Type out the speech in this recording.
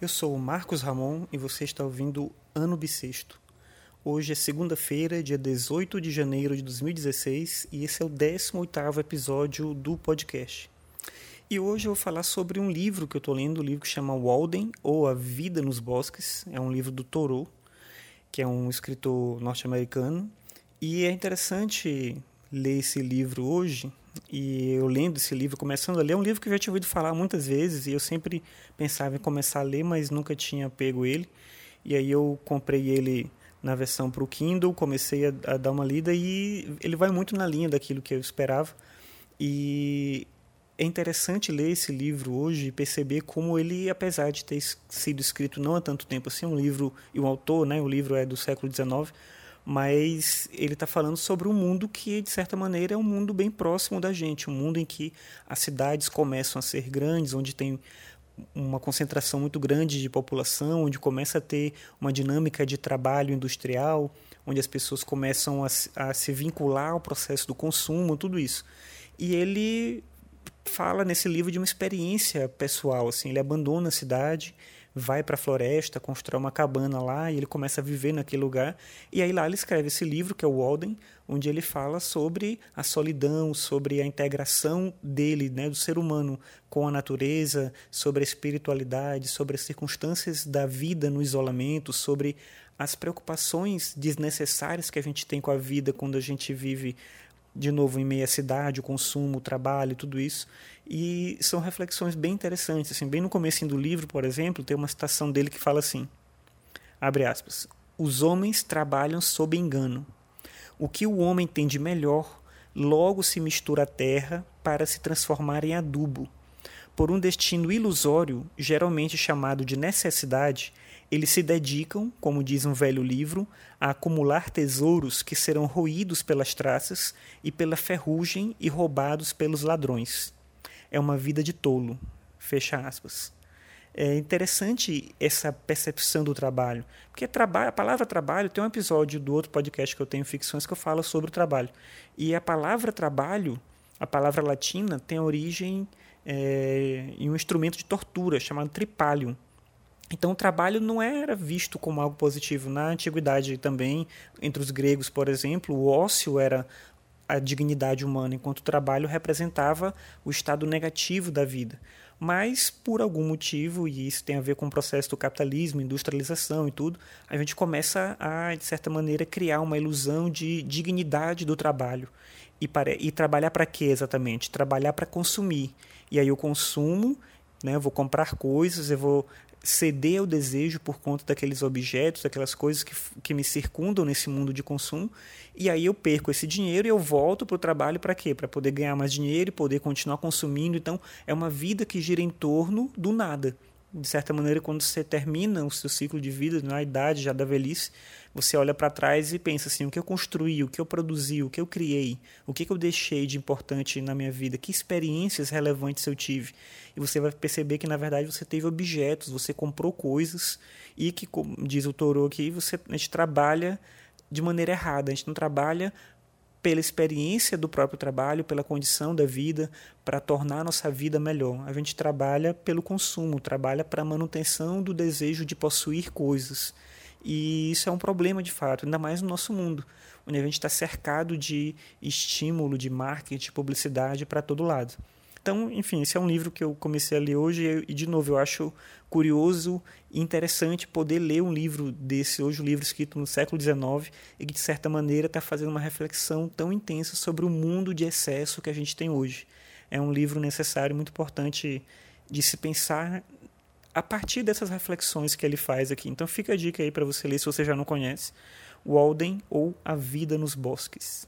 Eu sou o Marcos Ramon e você está ouvindo Ano Bissexto. Hoje é segunda-feira, dia 18 de janeiro de 2016 e esse é o 18º episódio do podcast. E hoje eu vou falar sobre um livro que eu estou lendo, um livro que chama Walden, ou A Vida nos Bosques. É um livro do Thoreau, que é um escritor norte-americano. E é interessante ler esse livro hoje, e eu lendo esse livro, começando a ler, é um livro que eu já tinha ouvido falar muitas vezes e eu sempre pensava em começar a ler, mas nunca tinha pego ele. E aí eu comprei ele na versão para o Kindle, comecei a, a, dar uma lida e ele vai muito na linha daquilo que eu esperava. E é interessante ler esse livro hoje e perceber como ele, apesar de ter sido escrito não há tanto tempo assim, um livro e o autor, né, o livro é do século XIX, mas ele está falando sobre um mundo que, de certa maneira, é um mundo bem próximo da gente, um mundo em que as cidades começam a ser grandes, onde tem uma concentração muito grande de população, onde começa a ter uma dinâmica de trabalho industrial, onde as pessoas começam a, a se vincular ao processo do consumo, tudo isso. E ele fala nesse livro de uma experiência pessoal, assim, ele abandona a cidade, vai para a floresta, constrói uma cabana lá e ele começa a viver naquele lugar. E aí lá ele escreve esse livro, que é o Walden, onde ele fala sobre a solidão, sobre a integração dele, né, do ser humano com a natureza, sobre a espiritualidade, sobre as circunstâncias da vida no isolamento, sobre as preocupações desnecessárias que a gente tem com a vida quando a gente vive de novo em meia cidade, o consumo, o trabalho, tudo isso. E são reflexões bem interessantes. Assim, bem no começo do livro, por exemplo, tem uma citação dele que fala assim: abre aspas. Os homens trabalham sob engano. O que o homem tem de melhor logo se mistura à terra para se transformar em adubo. Por um destino ilusório, geralmente chamado de necessidade, eles se dedicam, como diz um velho livro, a acumular tesouros que serão roídos pelas traças e pela ferrugem e roubados pelos ladrões. É uma vida de tolo. Fecha aspas. É interessante essa percepção do trabalho, porque a palavra trabalho tem um episódio do outro podcast que eu tenho ficções que eu falo sobre o trabalho. E a palavra trabalho, a palavra latina tem origem é, em um instrumento de tortura chamado tripalium então, o trabalho não era visto como algo positivo. Na antiguidade também, entre os gregos, por exemplo, o ócio era a dignidade humana, enquanto o trabalho representava o estado negativo da vida. Mas, por algum motivo, e isso tem a ver com o processo do capitalismo, industrialização e tudo, a gente começa a, de certa maneira, criar uma ilusão de dignidade do trabalho. E, para, e trabalhar para quê exatamente? Trabalhar para consumir. E aí o consumo né? Eu vou comprar coisas, eu vou ceder ao desejo por conta daqueles objetos, daquelas coisas que, que me circundam nesse mundo de consumo, e aí eu perco esse dinheiro e eu volto para o trabalho para quê? Para poder ganhar mais dinheiro e poder continuar consumindo. Então, é uma vida que gira em torno do nada de certa maneira, quando você termina o seu ciclo de vida, na idade já da velhice, você olha para trás e pensa assim: o que eu construí, o que eu produzi, o que eu criei, o que eu deixei de importante na minha vida, que experiências relevantes eu tive. E você vai perceber que, na verdade, você teve objetos, você comprou coisas e que, como diz o Toro aqui, você, a gente trabalha de maneira errada, a gente não trabalha pela experiência do próprio trabalho, pela condição da vida, para tornar a nossa vida melhor. A gente trabalha pelo consumo, trabalha para a manutenção do desejo de possuir coisas. E isso é um problema de fato, ainda mais no nosso mundo, onde a gente está cercado de estímulo, de marketing, de publicidade para todo lado. Então, enfim, esse é um livro que eu comecei a ler hoje e, de novo, eu acho curioso e interessante poder ler um livro desse, hoje um livro escrito no século XIX e que, de certa maneira, está fazendo uma reflexão tão intensa sobre o mundo de excesso que a gente tem hoje. É um livro necessário, muito importante de se pensar a partir dessas reflexões que ele faz aqui. Então fica a dica aí para você ler se você já não conhece. Walden ou A Vida nos Bosques.